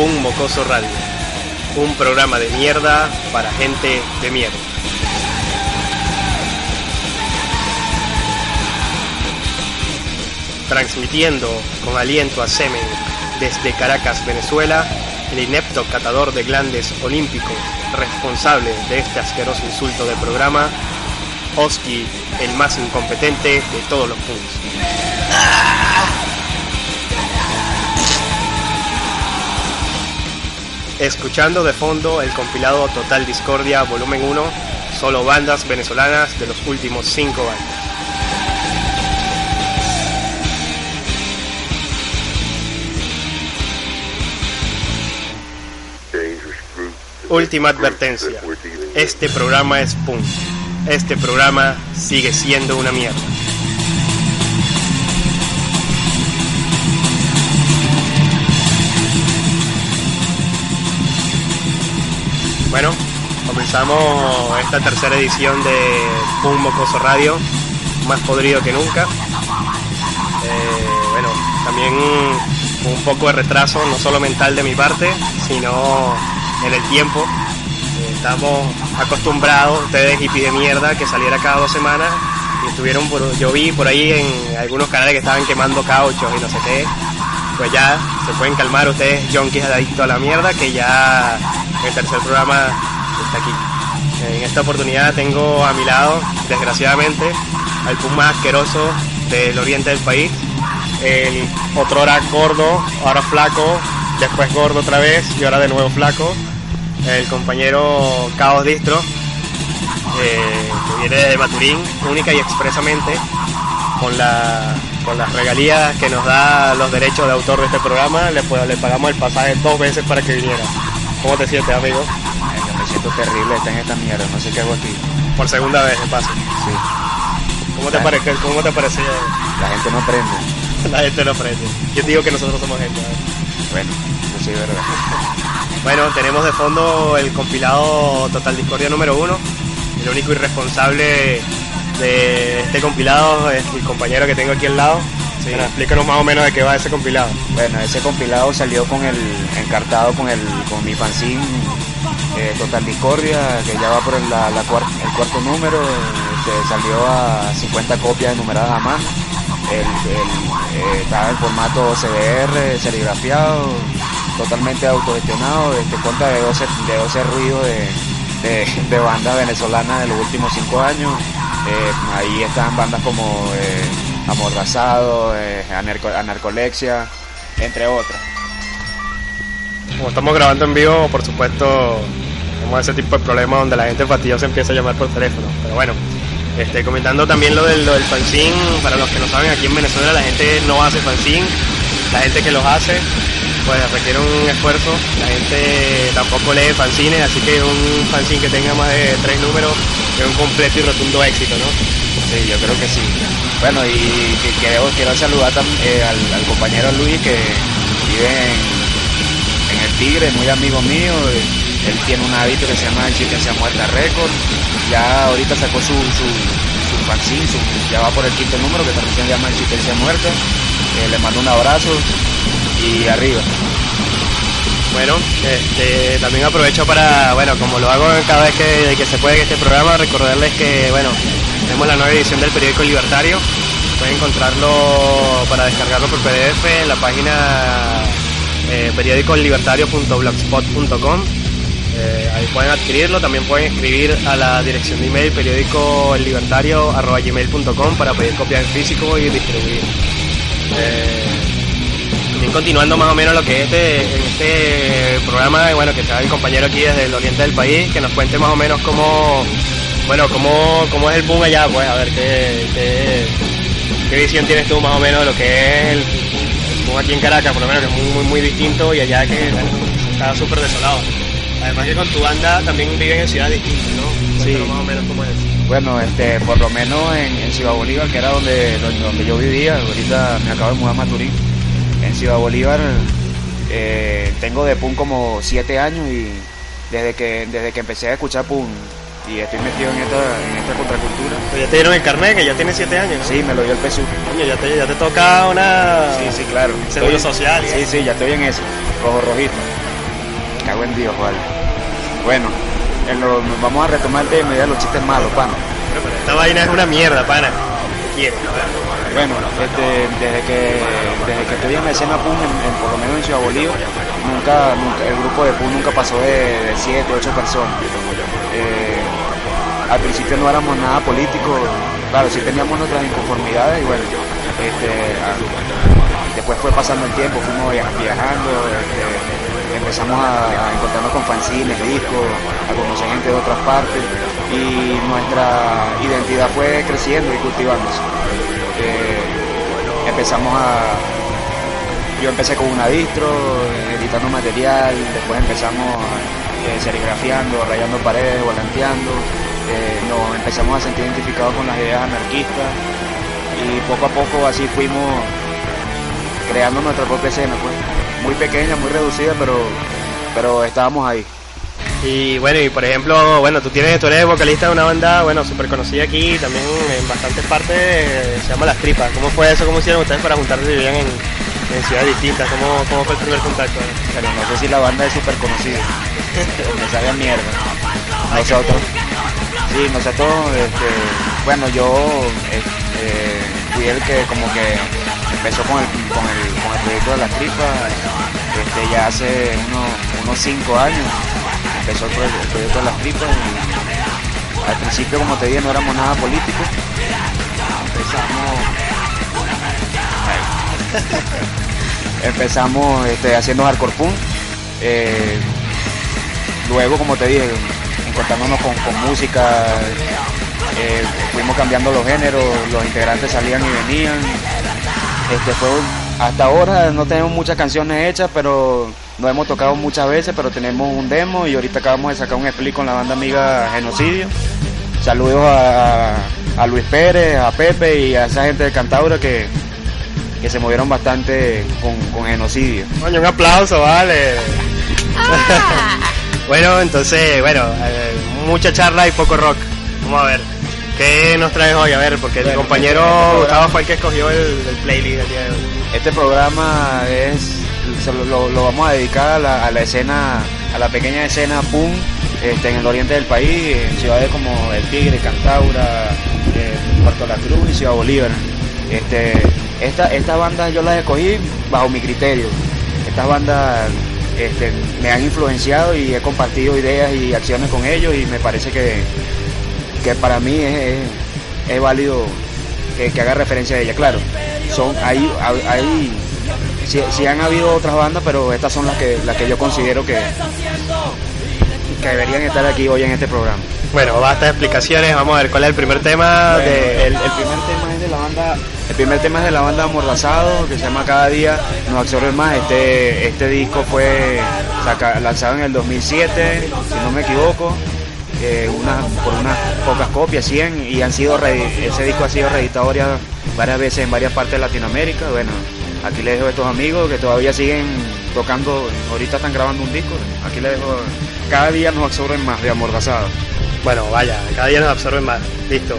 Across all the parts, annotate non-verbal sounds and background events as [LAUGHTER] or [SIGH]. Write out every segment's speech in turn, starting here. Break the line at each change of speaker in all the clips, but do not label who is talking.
Un Mocoso Radio, un programa de mierda para gente de mierda. Transmitiendo con aliento a semen desde Caracas, Venezuela, el inepto catador de glandes olímpico responsable de este asqueroso insulto del programa, Oski, el más incompetente de todos los puntos. Escuchando de fondo el compilado Total Discordia Volumen 1, solo bandas venezolanas de los últimos 5 años. Última advertencia. Este programa es punk. Este programa sigue siendo una mierda. Bueno, comenzamos esta tercera edición de Punk Mocoso Radio, más podrido que nunca. Eh, bueno, también un poco de retraso, no solo mental de mi parte, sino en el tiempo. Eh, estamos acostumbrados, ustedes hippies de mierda, que saliera cada dos semanas y estuvieron por, yo vi por ahí en algunos canales que estaban quemando cauchos y no sé qué. Pues ya se pueden calmar ustedes, junkies adictos a la mierda, que ya el tercer programa está aquí. En esta oportunidad tengo a mi lado, desgraciadamente, al pum más asqueroso del oriente del país, el otrora gordo, ahora flaco, después gordo otra vez y ahora de nuevo flaco, el compañero Caos Distro, eh, que viene de Maturín, única y expresamente, con, la, con las regalías que nos da los derechos de autor de este programa, le, le pagamos el pasaje dos veces para que viniera. ¿Cómo te sientes, amigo?
Ay, yo me siento terrible, está en esta mierda, no sé qué hago aquí.
Por segunda vez, de paso.
Sí.
¿Cómo te, parece, ¿Cómo te pareció?
La gente no aprende. [LAUGHS]
La gente no aprende. Yo digo que nosotros somos gente.
Bueno, eso sí es verdad. [LAUGHS]
Bueno, tenemos de fondo el compilado Total Discordia número uno. El único irresponsable de este compilado es el compañero que tengo aquí al lado. Sí. explícanos más o menos de qué va ese compilado.
Bueno, ese compilado salió con el encartado con el con mi fanzine eh, Total Discordia, que ya va por el, la, el cuarto número, este, salió a 50 copias numeradas a mano. El, eh, estaba en formato CDR, serigrafiado, totalmente autogestionado, este, cuenta de 12, de 12 ruidos de, de, bandas venezolanas de los últimos 5 años. Eh, ahí están bandas como eh, Amordazado, eh, Anarcolexia, entre otras.
Como estamos grabando en vivo, por supuesto, tenemos ese tipo de problemas donde la gente fastidiosa empieza a llamar por teléfono. Pero bueno, este, comentando también lo del, lo del fanzine, para los que no saben, aquí en Venezuela la gente no hace fanzine, la gente que los hace pues requiere un esfuerzo, la gente tampoco lee fanzines, así que un fanzine que tenga más de tres números es un completo y rotundo éxito, ¿no?
Sí, yo creo que sí. Bueno, y quiero, saludar eh, al, compañero Luis que vive en, el Tigre, muy amigo mío. Él tiene un hábito que se llama Existencia Muerta Record. Ya ahorita sacó su, su, su fanzine, ya va por el quinto número que también se llama Existencia Muerta. Eh, le mando un abrazo y arriba.
Bueno, este, también aprovecho para, bueno, como lo hago cada vez que, se puede este programa, recordarles que, bueno, tenemos la nueva edición del periódico Libertario. Pueden encontrarlo para descargarlo por PDF en la página eh, periódicolibertario.blogspot.com. Eh, ahí pueden adquirirlo, también pueden escribir a la dirección de email periódico para pedir copias en físico y distribuir. Eh, también continuando más o menos lo que es este, este programa, bueno, que sea el compañero aquí desde el oriente del país, que nos cuente más o menos cómo, bueno, cómo, cómo es el boom allá, pues a ver qué, qué, visión tienes tú más o menos de lo que es el, boom aquí en Caracas, por lo menos que es muy, muy, muy distinto y allá que está súper desolado. Además que con tu banda también viven en ciudades distintas, ¿no? Sí. más o menos cómo es.
Bueno, este, por lo menos en, en Ciudad Bolívar, que era donde, donde, yo vivía, ahorita me acabo de mudar a Maturín en Ciudad Bolívar eh, tengo de PUN como siete años y desde que, desde que empecé a escuchar PUN y estoy metido en esta, en esta contracultura.
ya te dieron el carnet, que ya tiene siete años, ¿no?
Sí, me lo dio el PSU.
ya te, ya te toca una...
Sí, sí, claro.
Seguro social.
Sí, sí, ya estoy en eso. Rojo rojito. Cago en Dios, vale. Bueno, vamos a retomar de los chistes malos, pana.
Pero, esta vaina es una mierda, pana.
Bueno, este, desde que desde que estoy en la escena PUN, por lo menos en Ciudad Bolívar, nunca, el grupo de PUN nunca pasó de 7, 8 personas. Eh, al principio no éramos nada político, claro, sí teníamos nuestras inconformidades y bueno, este, después fue pasando el tiempo, fuimos viajando, este, empezamos a, encontrarnos con fanzines, discos, a conocer gente de otras partes y nuestra identidad fue creciendo y cultivándose empezamos a... Yo empecé con una distro, editando material, después empezamos eh, serigrafiando, rayando paredes, volanteando, eh, nos empezamos a sentir identificados con las ideas anarquistas y poco a poco así fuimos creando nuestra propia escena, pues. muy pequeña, muy reducida, pero, pero estábamos ahí.
Y bueno, y por ejemplo, bueno, tú tienes, tú eres vocalista de una banda, bueno, súper conocida aquí, también en bastantes partes, se llama Las Tripas. ¿Cómo fue eso? ¿Cómo hicieron ustedes para juntarse y vivían en, ciudades distintas? ¿Cómo, ¿Cómo fue el primer contacto?
Pero no sé si la banda es súper conocida. Me [LAUGHS] sabe mierda. Nosotros, sí, nosotros, este, bueno, yo este, fui el que como que empezó con el, con el, con el proyecto de Las Tripas este, ya hace unos, unos cinco años empezó el, proyecto de las tripas. al principio, como te dije, no éramos nada políticos. Empezamos. [LAUGHS] empezamos este, haciendo hardcore punk. Eh, luego, como te dije, encontrándonos con, música, eh, fuimos cambiando los géneros, los integrantes salían y venían. Este fue hasta ahora no tenemos muchas canciones hechas, pero no hemos tocado muchas veces, pero tenemos un demo y ahorita acabamos de sacar un split con la banda amiga Genocidio. Saludos a, Luis Pérez, a Pepe y a esa gente de Cantaura que, que se movieron bastante con, Genocidio.
un aplauso, vale. Ah. [LAUGHS] bueno, entonces, bueno, eh, mucha charla y poco rock. Vamos a ver. ¿Qué nos traes hoy? A ver, porque el
Bueno,
compañero
este- este
Gustavo fue el que escogió el, el playlist del día de hoy.
Este programa es lo, vamos a dedicar a la, a la escena, a la pequeña escena punk este, en el oriente del país, en ciudades como El Tigre, Cantaura, eh, Puerto La Cruz y Ciudad Bolívar. Este, esta, estas bandas yo las escogí bajo mi criterio. Estas bandas este, me han influenciado y he compartido ideas y acciones con ellos y me parece que, que para mí es, válido que, que haga referencia a ella. Claro, son hay, hay sí, sí han habido otras bandas, pero estas son las que las que yo considero que, que deberían estar aquí hoy en este programa.
Bueno, basta de explicaciones, vamos a ver cuál es el primer tema
Bueno,
de...
el, el primer tema es de la banda el primer tema es de la banda Amordazado que se llama Cada día nos absorbe más este este disco fue saca- lanzado en el 2007 si no me equivoco eh, una- por unas pocas copias 100 y han sido re- ese disco ha sido reeditado varias, varias veces en varias partes de Latinoamérica bueno aquí les dejo a estos amigos que todavía siguen tocando ahorita están grabando un disco aquí les dejo Cada día nos absorben más de Amordazado
Bueno, vaya, cada día nos absorben más. Listo.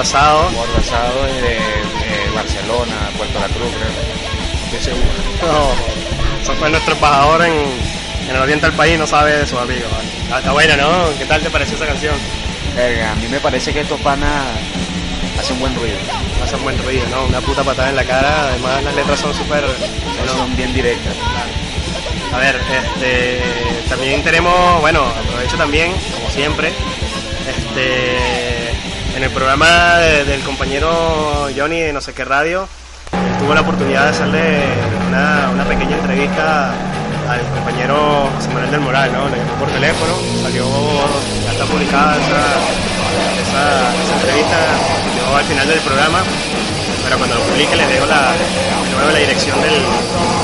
Amordazado
desde eh, Barcelona, Puerto La Cruz, creo.
Estoy seguro. No, eso fue nuestro embajador en, en el oriente del país, no sabe de sus amigos. ¿vale? Está buena, ¿no? ¿Qué tal te pareció esa canción?
Verga, a mí me parece que estos panas hacen buen ruido.
Hace un buen ruido, ¿no? Una puta patada en la cara. Además, las letras son súper. bueno,
Son bien directas.
A ver, este, también tenemos, bueno, aprovecho también, como siempre, este, en el programa de- del compañero Johnny de no sé qué radio, tuvo la oportunidad de hacerle una, pequeña entrevista al compañero José Manuel del Moral, ¿no? Le llamó por teléfono, salió, ya está publicada esa, esa, entrevista, salió al final del programa, pero cuando lo publique les dejo la, de nuevo la dirección del,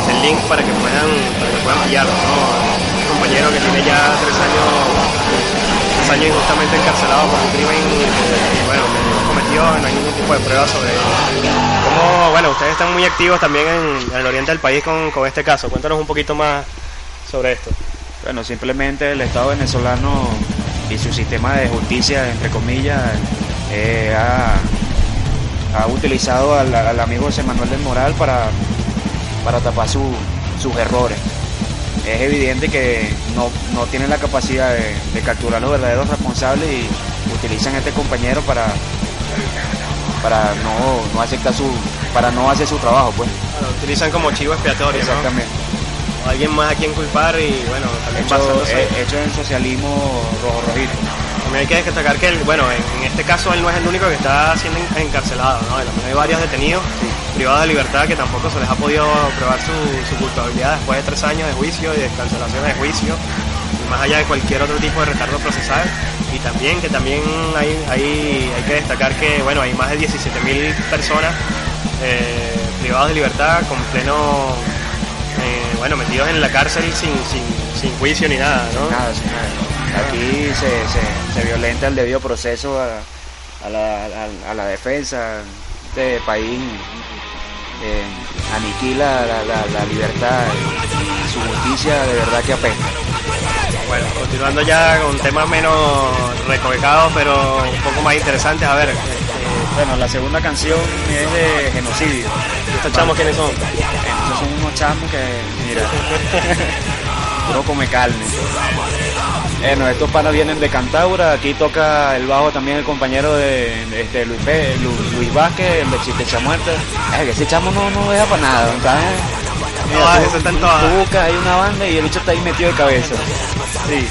del link para que puedan, para que puedan pillarlo. Un compañero que tiene ya tres años, tres años injustamente encarcelado por un crimen que, bueno, cometió, no hay ningún tipo de prueba sobre él. Como, bueno, ustedes están muy activos también en, en el oriente del país con, con este caso. Cuéntanos un poquito más sobre esto.
Bueno, simplemente el Estado venezolano y su sistema de justicia, entre comillas, eh, ha, ha utilizado al, al amigo José Manuel del Moral para, para tapar su- sus errores. Es evidente que no, no tienen la capacidad de, de capturar los verdaderos responsables y utilizan a este compañero para, para no, no aceptar su, para no hacer su trabajo, pues.
Lo utilizan como chivo expiatorio, ¿no?
Exactamente.
O alguien más a quien culpar y bueno, también
Hecho,
basándose-
eh, hecho en socialismo rojo rojito.
También hay que destacar que, el- bueno, en, en este caso él no es el único que está siendo en- encarcelado, ¿no? Hay varios detenidos privados de libertad que tampoco se les ha podido probar su, su culpabilidad después de tres años de juicio y de cancelación de juicio, y más allá de cualquier otro tipo de retardo procesal. Y también que también hay, hay, hay que destacar que, bueno, hay más de 17.000 personas eh, privados de libertad con pleno, eh, bueno, metidos en la cárcel sin, sin, sin juicio ni nada, ¿no?
Nada, sin nada. Aquí se, se, se violenta el debido proceso a, a la, a- a la defensa. Este país eh, aniquila la, la- la libertad y su justicia de verdad que apesta.
Bueno, continuando ya con temas menos recovecados, pero un poco más interesantes. A ver, este,
Bueno, la segunda canción es de genocidio.
estos chamos quiénes son.
Estos son unos chamos que, mira, [LAUGHS] puro come carne. Bueno, estos panas vienen de Cantaura, aquí toca el bajo también el compañero de, de este Luis, Pe- Lu- Luis Vázquez, el de Chistecha Muerta. Es que ese chamo no, no deja para nada, ¿sabes?
Todas,
tú-
eso está en todas.
tú buscas, hay una banda y el bicho está ahí metido de cabeza. Sí.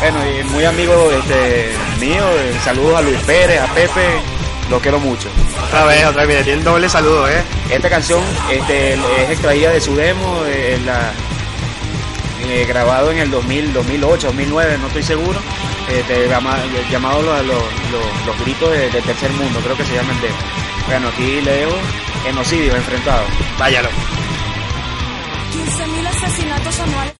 Bueno, y muy amigo este, mío, eh, saludos a Luis Pérez, a Pepe, lo quiero mucho.
Otra vez, otra vez, mira, tienen doble saludo, ¿eh?
Esta canción este, es extraída de su demo, eh, la- eh, grabado en el 2000, 2008, 2009, no estoy seguro, llama- llamado los, los, los- los gritos de- del tercer mundo, creo que se llama el demo. Bueno, aquí le dejo genocidio enfrentado.
Váyalo.
15.000 asesinatos anuales.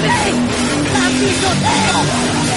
No sirve, la pisoteo.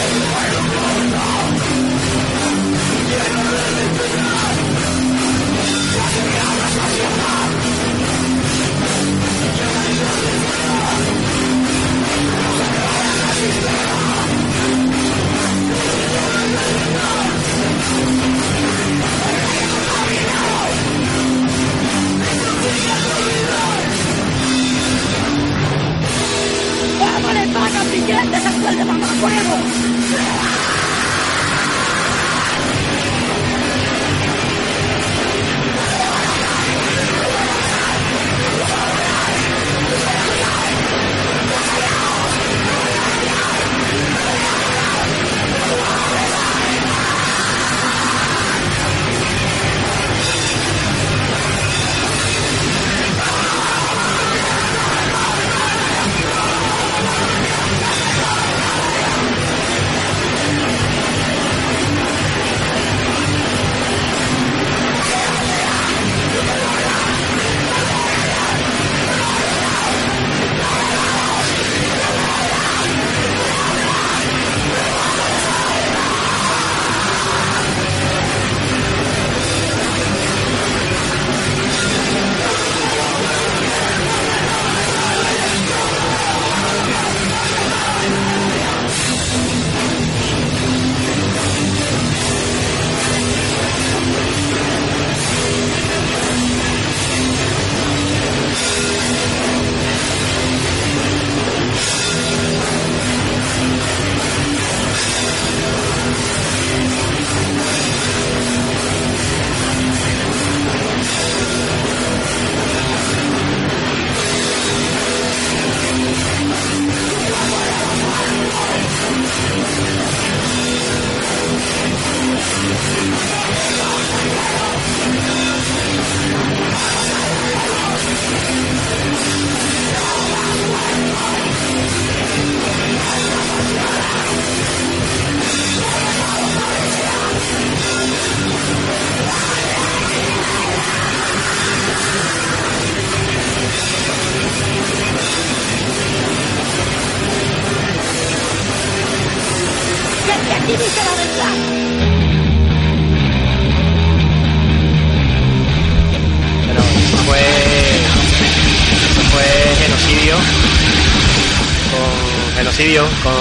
Genocidio, con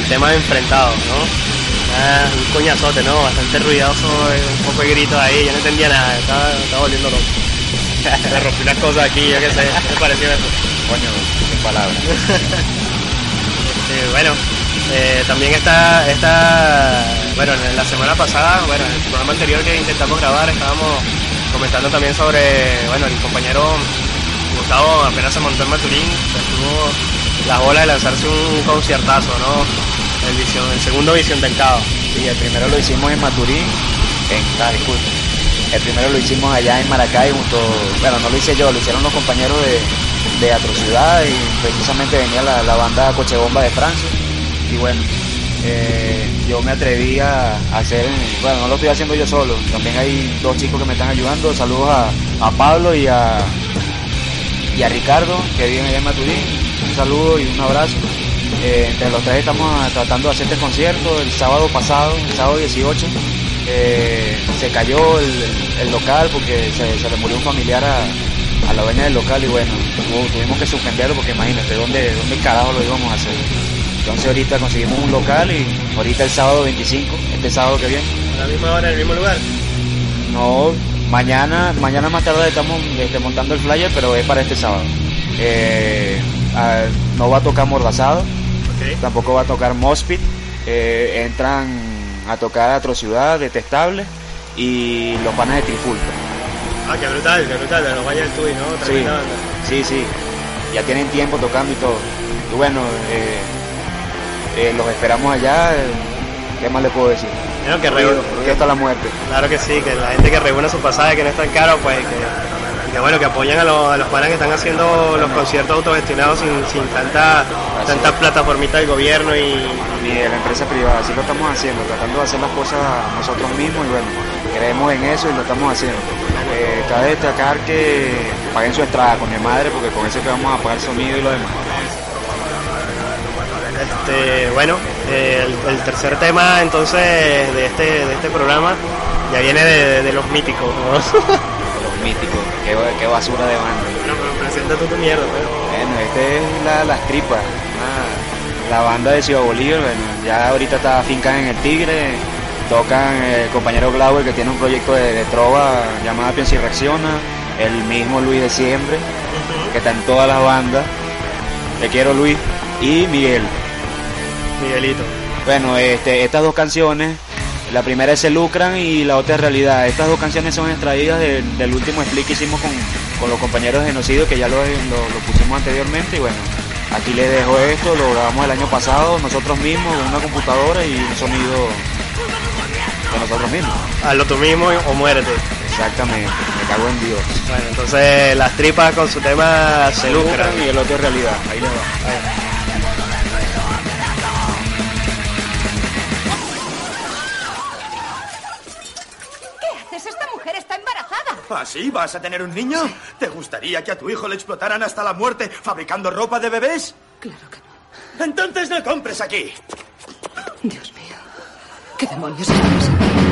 el tema enfrentado, ¿no? Ah, un coñazote, ¿no? Bastante ruidoso, eh, un poco de gritos ahí, yo no entendía nada, estaba, estaba volviendo loco. [LAUGHS] Me rompí unas cosas aquí, yo qué sé, ¿qué me pareció eso?
Coño, sin palabras. [LAUGHS]
Este, bueno, eh, también está, está, bueno, en la semana pasada, bueno, en el programa anterior que intentamos grabar, estábamos comentando también sobre, bueno, el compañero Gustavo apenas se montó en Maturín, pues, tuvo la bola de lanzarse un conciertazo, ¿no? El, visión, el segundo Visión del Caos.
Sí, el primero lo hicimos en Maturín, en, ah, disculpe. El primero lo hicimos allá en Maracay junto, bueno, no lo hice yo, lo hicieron los compañeros de, de Atrocidad y precisamente venía la, la banda Coche Bomba de Francia. Y bueno, eh, yo me atreví a hacer, bueno, no lo estoy haciendo yo solo, también hay dos chicos que me están ayudando. Saludos a, a Pablo y a, y a Ricardo, que viven allá en Maturín. Un saludo y un abrazo. Eh, entre los tres estamos tratando de hacer este concierto. El sábado pasado, el sábado 18, eh, se cayó el, el local porque se, se le murió un familiar a, a la dueña del local y bueno, tuvimos que suspenderlo porque imagínate, ¿dónde, ¿dónde carajo lo íbamos a hacer? Entonces ahorita conseguimos un local y ahorita el sábado 25, este sábado que viene.
A la misma hora, en el mismo lugar.
No, mañana, mañana más tarde estamos este, montando el flyer, pero es para este sábado. Eh, no va a tocar Mordazado, tampoco va a tocar Mospit. Eh, entran a tocar Atrociudad, Detestable y los panas de Trifulca.
Ah, qué brutal, qué brutal, de los Valles del Tuy, ¿no?
Sí,
banda.
sí, sí. Ya tienen tiempo tocando y todo. Y bueno, eh, eh, los esperamos allá. ¿Qué más le puedo decir?
Bueno, que
ruido hasta la muerte.
Claro que sí, que la gente que reúne su pasaje, que no es tan caro, pues que, que bueno, que apoyan a los, a los panas que están haciendo los conciertos autogestionados sin, sin tanta, tanta plataformita del gobierno y,
Ni de la empresa privada. Así lo estamos haciendo, tratando de hacer las cosas nosotros mismos y bueno, creemos en eso y lo estamos haciendo. Eh, cabe destacar que paguen su entrada con mi madre porque con eso que vamos a pagar sonido y lo demás.
este, bueno, eh, el, el tercer tema entonces de este, de este programa ya viene de, de los míticos, ¿no? [LAUGHS]
Los míticos, qué, qué basura de banda.
Bueno, pero presenta tú tu mierda, pues.
Bueno, este es la, Las Tripas, una- la banda de Ciudad Bolívar, bueno, ya ahorita está afincada en el Tigre, tocan el compañero Glauber que tiene un proyecto de, de trova llamada Piensa y Reacciona, el mismo Luis de Siempre, que está en todas las bandas, te quiero Luis, y Miguel.
Miguelito.
Bueno, este, estas dos canciones, la primera es Se Lucran y la otra es Realidad. Estas dos canciones son extraídas del, del último split que hicimos con, con los compañeros de Genocidio, que ya lo, lo- lo pusimos anteriormente. Y bueno, aquí les dejo esto, lo grabamos el año pasado nosotros mismos, con una computadora y un sonido de nosotros mismos.
Hazlo tú mismo o muérete.
Exactamente, me cago en Dios.
Bueno, entonces las tripas con su tema se lucran.
y el otro es Realidad. Ahí les va.
¿Qué
¿Así vas a tener un niño? ¿Te gustaría que a tu hijo le explotaran hasta la muerte fabricando ropa de bebés?
Claro que no.
Entonces no compres aquí.
Dios mío. ¿Qué demonios está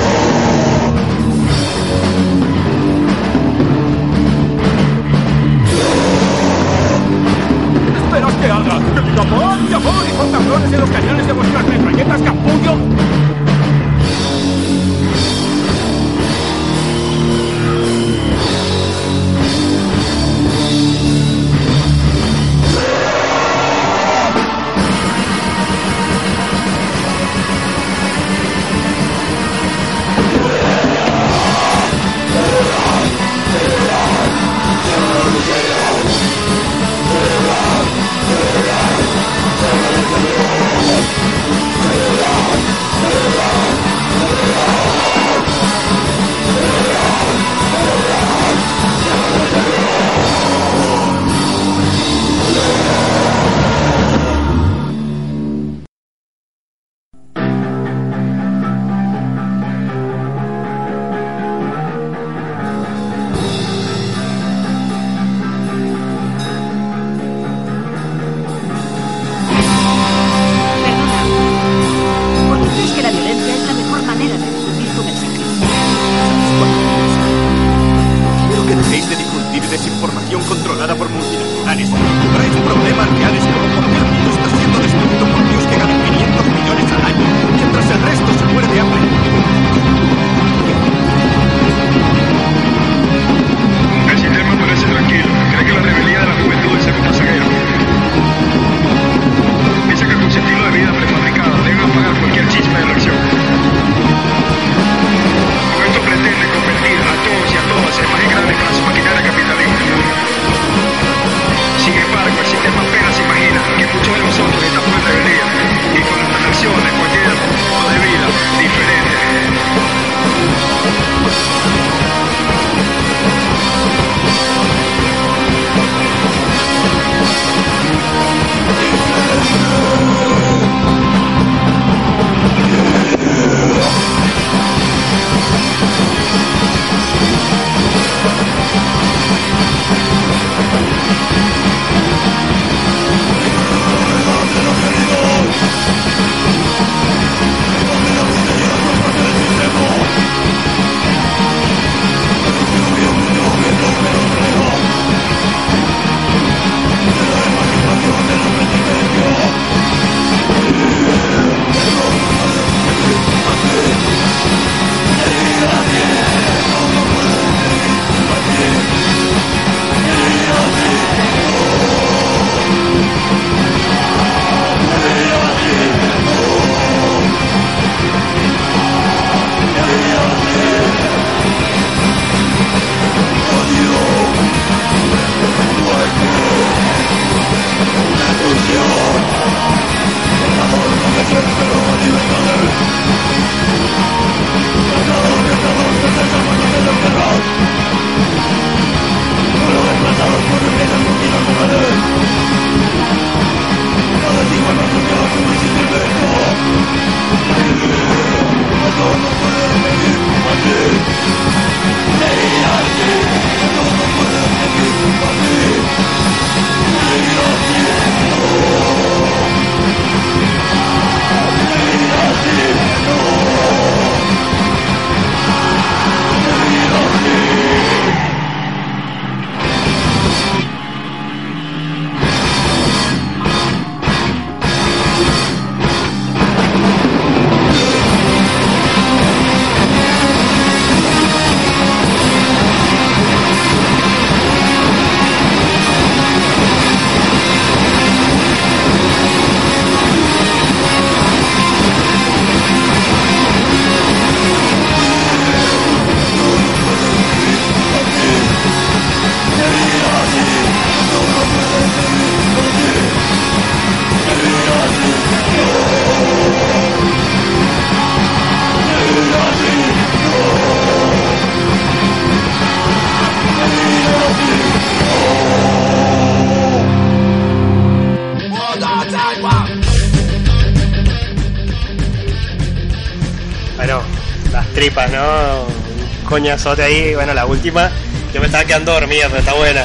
tripas, ¿no? Un coñazote ahí. Bueno, la última, yo me estaba quedando dormida, pero está buena.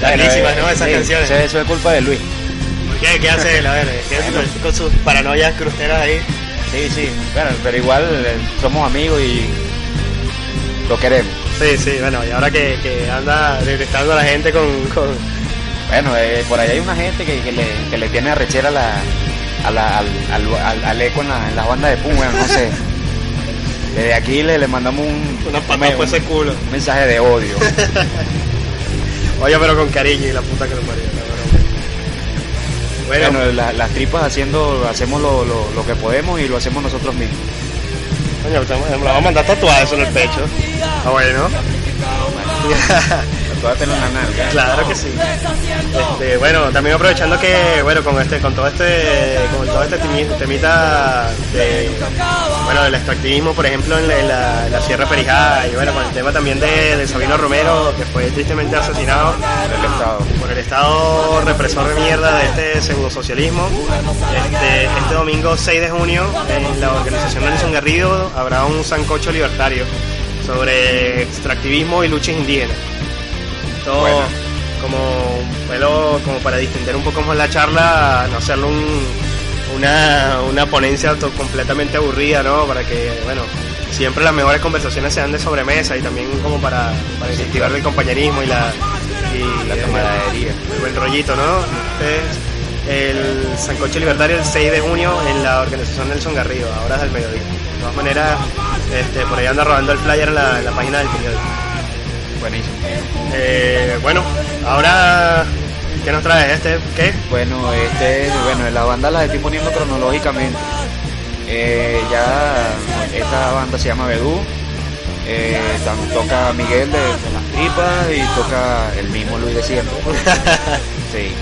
Buenísimas, ¿no? Esas
Sí,
canciones.
Eso, es culpa de Luis.
¿Qué, qué hace él? A ver, ¿qué hace
Bueno.
con sus paranoias cruceras ahí?
Sí, sí. Bueno, pero igual eh, somos amigos y lo queremos.
Sí, sí, bueno, y ahora que, que anda detectando a la gente con, con...
Bueno, eh, por ahí hay una gente que, que le, que le tiene arrechera la, a la- al, al, al- al eco en, la- en las bandas de punk, bueno, no sé. [LAUGHS] Desde aquí le, le mandamos un,
Una
un,
patada por ese culo.
un mensaje de odio. [LAUGHS]
Oye, pero con cariño y la puta que lo parió. la. Bueno,
Bueno, la- las tripas haciendo, hacemos lo, lo, lo que podemos y lo hacemos nosotros mismos.
coño, estamos- me lo vamos a mandar tatuado eso en el pecho. Ah, bueno. [LAUGHS]
En la nalga.
Claro que sí. Este, bueno, también aprovechando que, bueno, con este, con todo este, con todo este temi- temita de, bueno, del extractivismo, por ejemplo, en la, en la- en la Sierra Perijá, y bueno, con el tema también de, de Sabino Romero, que fue tristemente asesinado
Por el Estado.
por el Estado represor de mierda de este pseudosocialismo. Este, este domingo 6 de junio, en la organización Nelson Garrido, habrá un sancocho libertario sobre extractivismo y luchas indígenas. Todo
Bueno.
como, bueno, como para distender un poco más la charla, no hacerlo un- una, una ponencia completamente aburrida, ¿no? Para que, bueno, siempre las mejores conversaciones sean de sobremesa y también como para, para incentivar el compañerismo y la, y
La camaradería.
el buen rollito, ¿no? El Sancocho Libertario el 6 de junio en la organización Nelson Garrido, a horas del mediodía. De todas maneras, este, por ahí anda rodando el flyer en la, en la página del periódico.
Buenísimo.
Eh, bueno, ahora, ¿qué nos traes? ¿Este qué?
Bueno, este, bueno, la banda la estoy poniendo cronológicamente. Eh, ya esta banda se llama Bedú. Eh, toca Miguel de, de las tripas y toca el mismo Luis de siempre. [LAUGHS] Sí.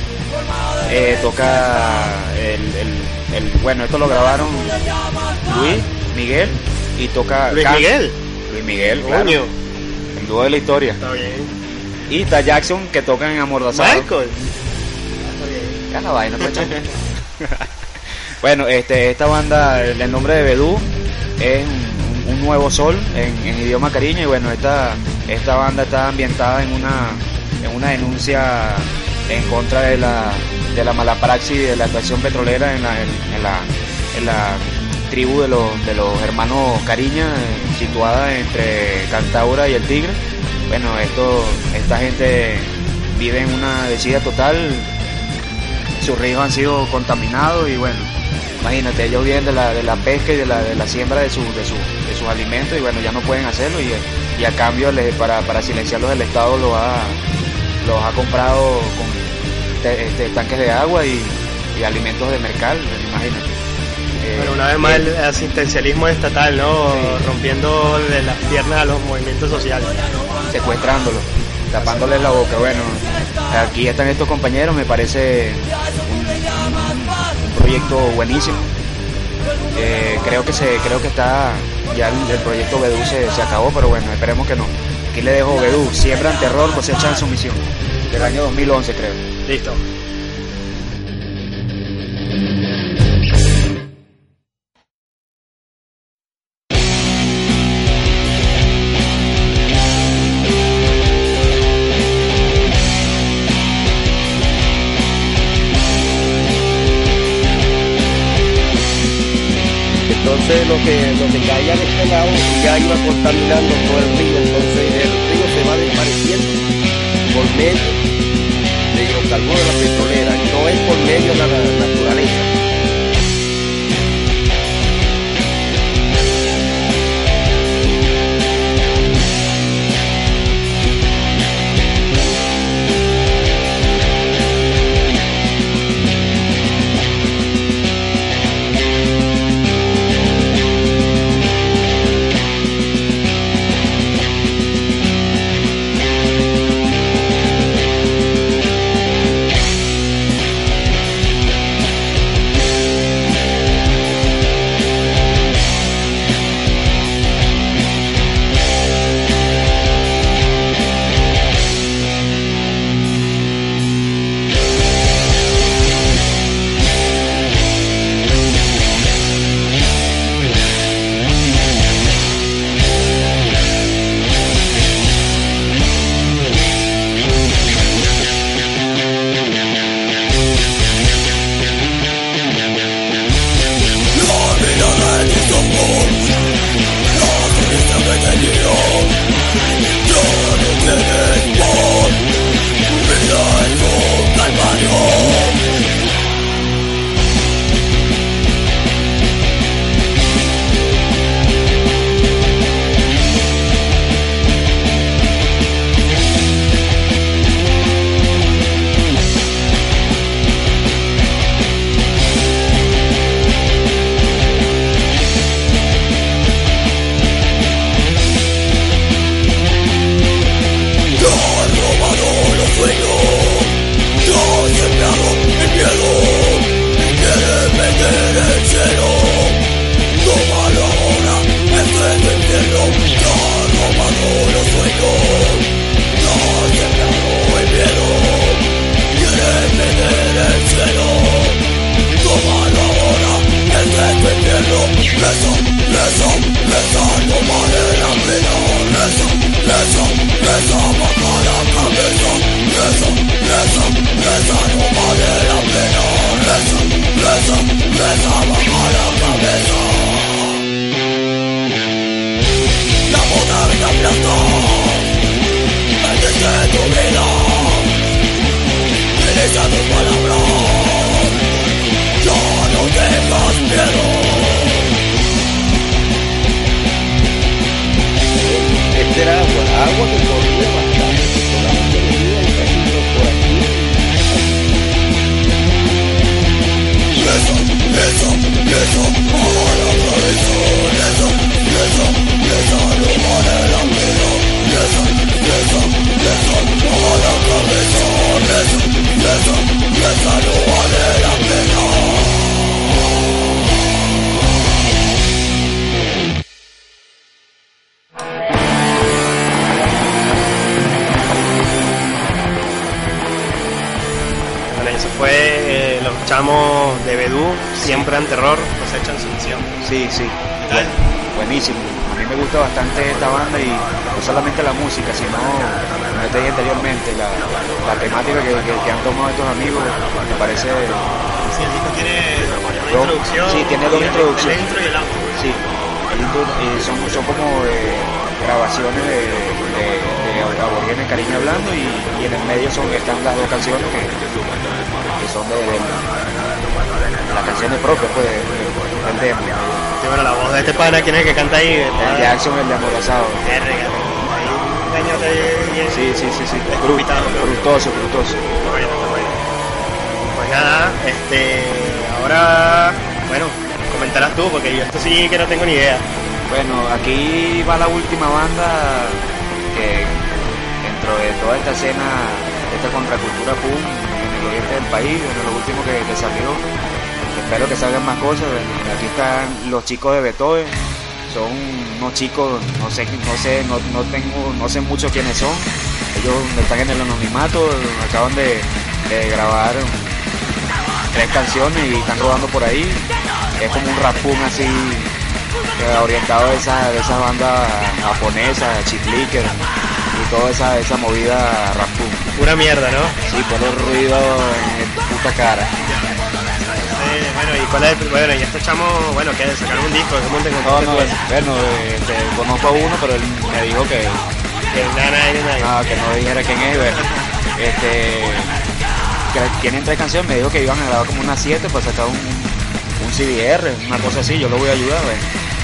Eh, toca el, el- el- bueno, esto lo grabaron Luis, Miguel y toca
Luis
Can-
Miguel.
Luis Miguel, claro, Dúo de la historia.
está bien.
Y está Jackson que toca en Amordazado.
Michael. Está bien.
Ya la vaina, pues, [LAUGHS] bueno, este, esta banda, el, nombre de Bedú es un, un nuevo sol en, en idioma cariño y bueno, esta, esta banda está ambientada en una, en una denuncia en contra de la, de la mala praxis de la extracción petrolera en la, en, en la, en la tribu de los, de los hermanos Cariña, eh, situada entre Cantaura y el Tigre. Bueno, esto, esta gente vive en una desida total, sus ríos han sido contaminados y bueno, imagínate, ellos viven de la, de la pesca y de la, de la siembra de, su, de, su- de sus alimentos y bueno, ya no pueden hacerlo y, y a cambio le- para, para silenciarlos el Estado los ha, los ha comprado con te- este, tanques de agua y, y alimentos de mercal, imagínate.
Bueno, una vez más el asistencialismo estatal, ¿no? Rompiendo de las piernas a los movimientos sociales.
secuestrándolo, tapándole la boca. Bueno, aquí están estos compañeros, me parece un, un- un proyecto buenísimo. Eh, creo que se, creo que está, ya el, el proyecto Bedú se, se acabó, pero bueno, esperemos que no. Aquí le dejo Bedú, siembran terror, cosechan sumisión, del año 2011 creo.
Listo. En terror, cosechan su misión.
Sí, sí.
¿Qué tal?
Buenísimo. A mí me gusta bastante esta banda y no solamente la música, sino, como te dije anteriormente, la, la temática que, que- que han tomado estos amigos me parece...
Sí, el disco tiene
Dos-
introducción.
sí, tiene dos introducciones.
El intro y el outro.
Sí, el intro- eh, son, son como eh, grabaciones de, de, de aborígenes Cariño hablando y, y en el medio son, están las dos canciones que, que son de, de las canciones propias pues, de- de- del demo.
Sí, bueno, la voz de este pana, ¿quién es el que canta ahí?
El Jackson, el de
ahí un bien.
Sí, sí, sí, sí. Frutoso.
Está bueno, bueno. Pues nada, este, ahora, bueno, comentarás tú, porque yo esto sí que no tengo ni idea.
Bueno, aquí va la última banda que dentro de toda esta escena, esta contracultura punk en el oriente del país, bueno, lo último que, que salió, espero que salgan más cosas. aquí están los chicos de Beethoven, son unos chicos, no sé, no sé, no, no tengo, no sé mucho quiénes son. Ellos están en el anonimato, acaban de, de grabar tres canciones y están rodando por ahí. Es como un rap punk así eh, orientado de esa, de esa banda japonesa, Chip Licker y toda esa, esa movida rap punk.
Pura mierda, ¿no?
Sí, por el ruido en puta cara.
Eh, bueno, ¿y cuál es el, bueno, y estos chamos, bueno, que sacaron un disco, ¿cómo te
No,
encontraste
no,
tú eso?
bueno, eh, te conozco a uno, pero él me dijo que,
Que nada, nada, nada.
no, que no dijera quién es. bueno, Este, que tienen tres canciones, me dijo que iban a grabar como unas siete para sacar un, un CDR, una cosa así, yo lo voy a ayudar. bueno.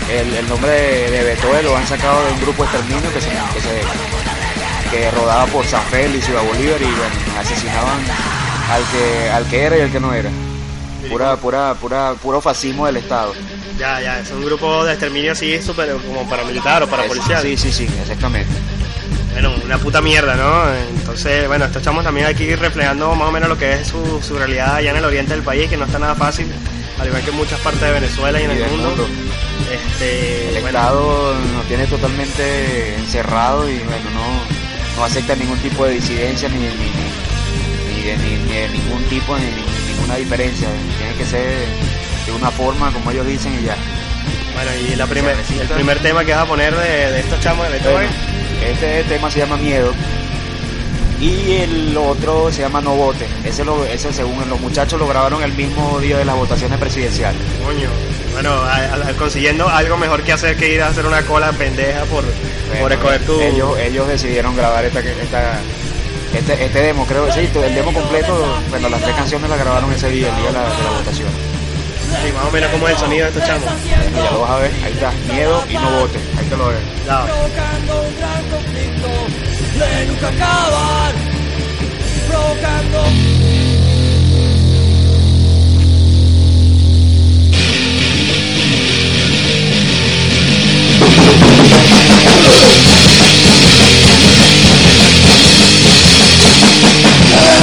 El, el nombre de, de Beethoven lo han sacado de un grupo exterminio que se, que se que rodaba por San Félix, Ciudad Bolívar y bueno, asesinaban al que al que era y al que no era. Pura, pura, pura, puro fascismo del Estado.
Ya, ya, es un grupo de exterminio así, súper como paramilitar o para policial.
Sí, sí, sí, exactamente.
Bueno, una puta mierda, ¿no? Entonces, bueno, estos chamos también aquí reflejando más o menos lo que es su, su realidad allá en el oriente del país, que no está nada fácil, al igual que en muchas partes de Venezuela y en
Y
el mundo.
mundo.
Este,
El
bueno,
Estado nos tiene totalmente encerrado y bueno, no, no acepta ningún tipo de disidencia ni, ni, ni, ni de, ni- ni de ningún tipo, ni, ninguna diferencia. Tiene que ser de una forma como ellos dicen y ya.
bueno, y la primer, el primer tema que vas a poner de, de estos chamos de Beethoven,
Bueno, este tema se llama Miedo y el otro se llama No Vote. Ese, lo, ese según los muchachos lo grabaron el mismo día de las votaciones presidenciales.
coño, bueno, consiguiendo algo mejor que hacer que ir a hacer una cola pendeja por, por
Bueno,
escoger tu...
ellos, ellos decidieron grabar esta, esta, este, este demo, creo, sí, el demo completo, bueno, las tres canciones las grabaron ese día, el día de la, de la votación.
Sí, más o menos como es el sonido de estos chamos.
Bueno, ya lo vas a ver, ahí está, miedo y no vote, ahí te lo ves.
Provocando un gran conflicto de nunca acabar, provocando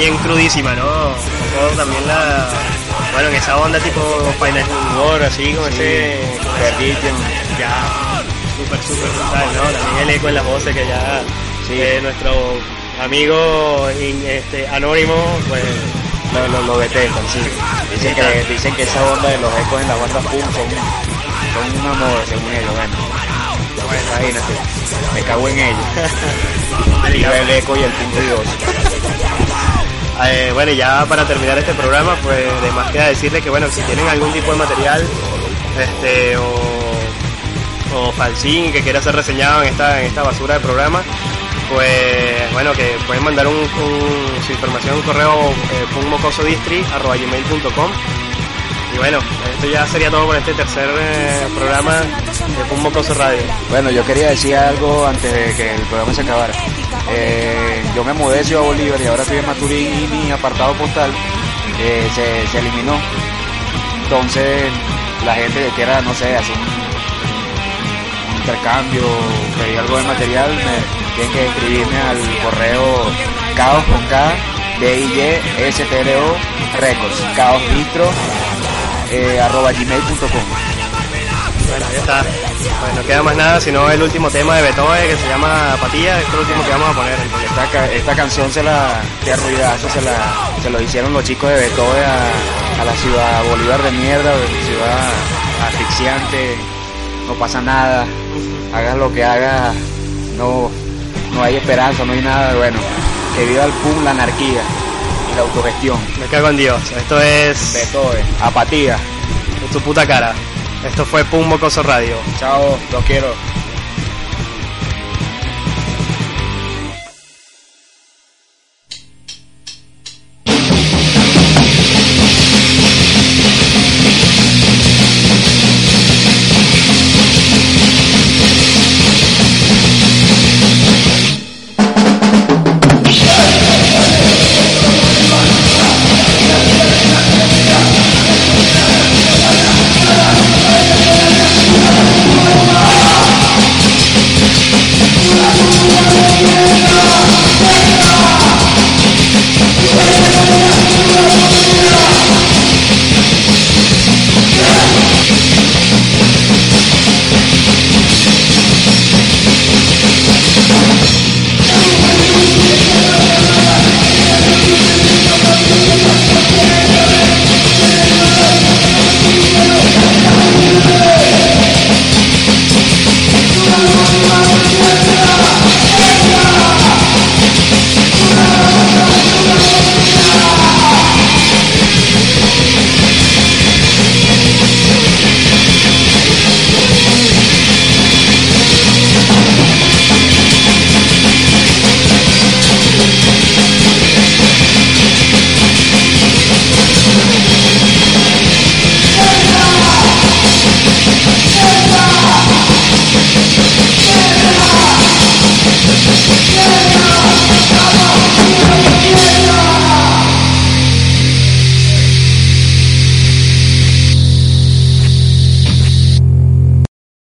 bien crudísima, ¿no? Un poco también la. Bueno, en esa onda tipo Final War, así como ese. Ya. Súper, súper brutal, ¿no? También el eco en las voces que ya.
Sí.
eh, nuestro amigo este, Anónimo, pues.
Lo, lo, lo detestan, sí. Dicen que, dicen que esa onda de los ecos en las bandas punk son, son una moda, según ellos. Bueno, imagínate. Me cago en ellos. [LAUGHS] El eco y el punk ruidoso.
Eh, bueno, ya para terminar este programa, pues de más queda decirles que bueno, si tienen algún tipo de material, este, o, o fanzine que quiera ser reseñado en esta, en esta basura de programa, pues bueno, que pueden mandar un, su información un correo eh, y bueno, esto ya sería todo por este tercer eh, programa de Pum Mocoso Radio.
Bueno, yo quería decir algo antes de que el programa se acabara. Eh, yo me mudé de Ciudad Bolívar y ahora estoy en Maturín y mi apartado postal eh, se, se eliminó. Entonces, la gente que quiera, no sé, hacer un, un intercambio, pedir algo de material, me tienen que escribirme al correo caos con K, D I S T O Records, caos distro, eh, arroba gmail.com.
Bueno, ya está. Bueno, no queda más nada sino el último tema de Beethoven que se llama Apatía, es el último que vamos a poner. entonces.
Esta, esta canción se la, qué ruidazo, se la, se lo hicieron los chicos de Beethoven a, a la ciudad Bolívar de mierda, ciudad asfixiante, no pasa nada, hagas lo que hagas, no, no hay esperanza, no hay nada, bueno, que viva el pum, la anarquía y la autogestión.
Me cago en Dios. Esto es
Beethoven, apatía,
tu puta cara. Esto fue Pum Mocoso Radio.
chao, los quiero.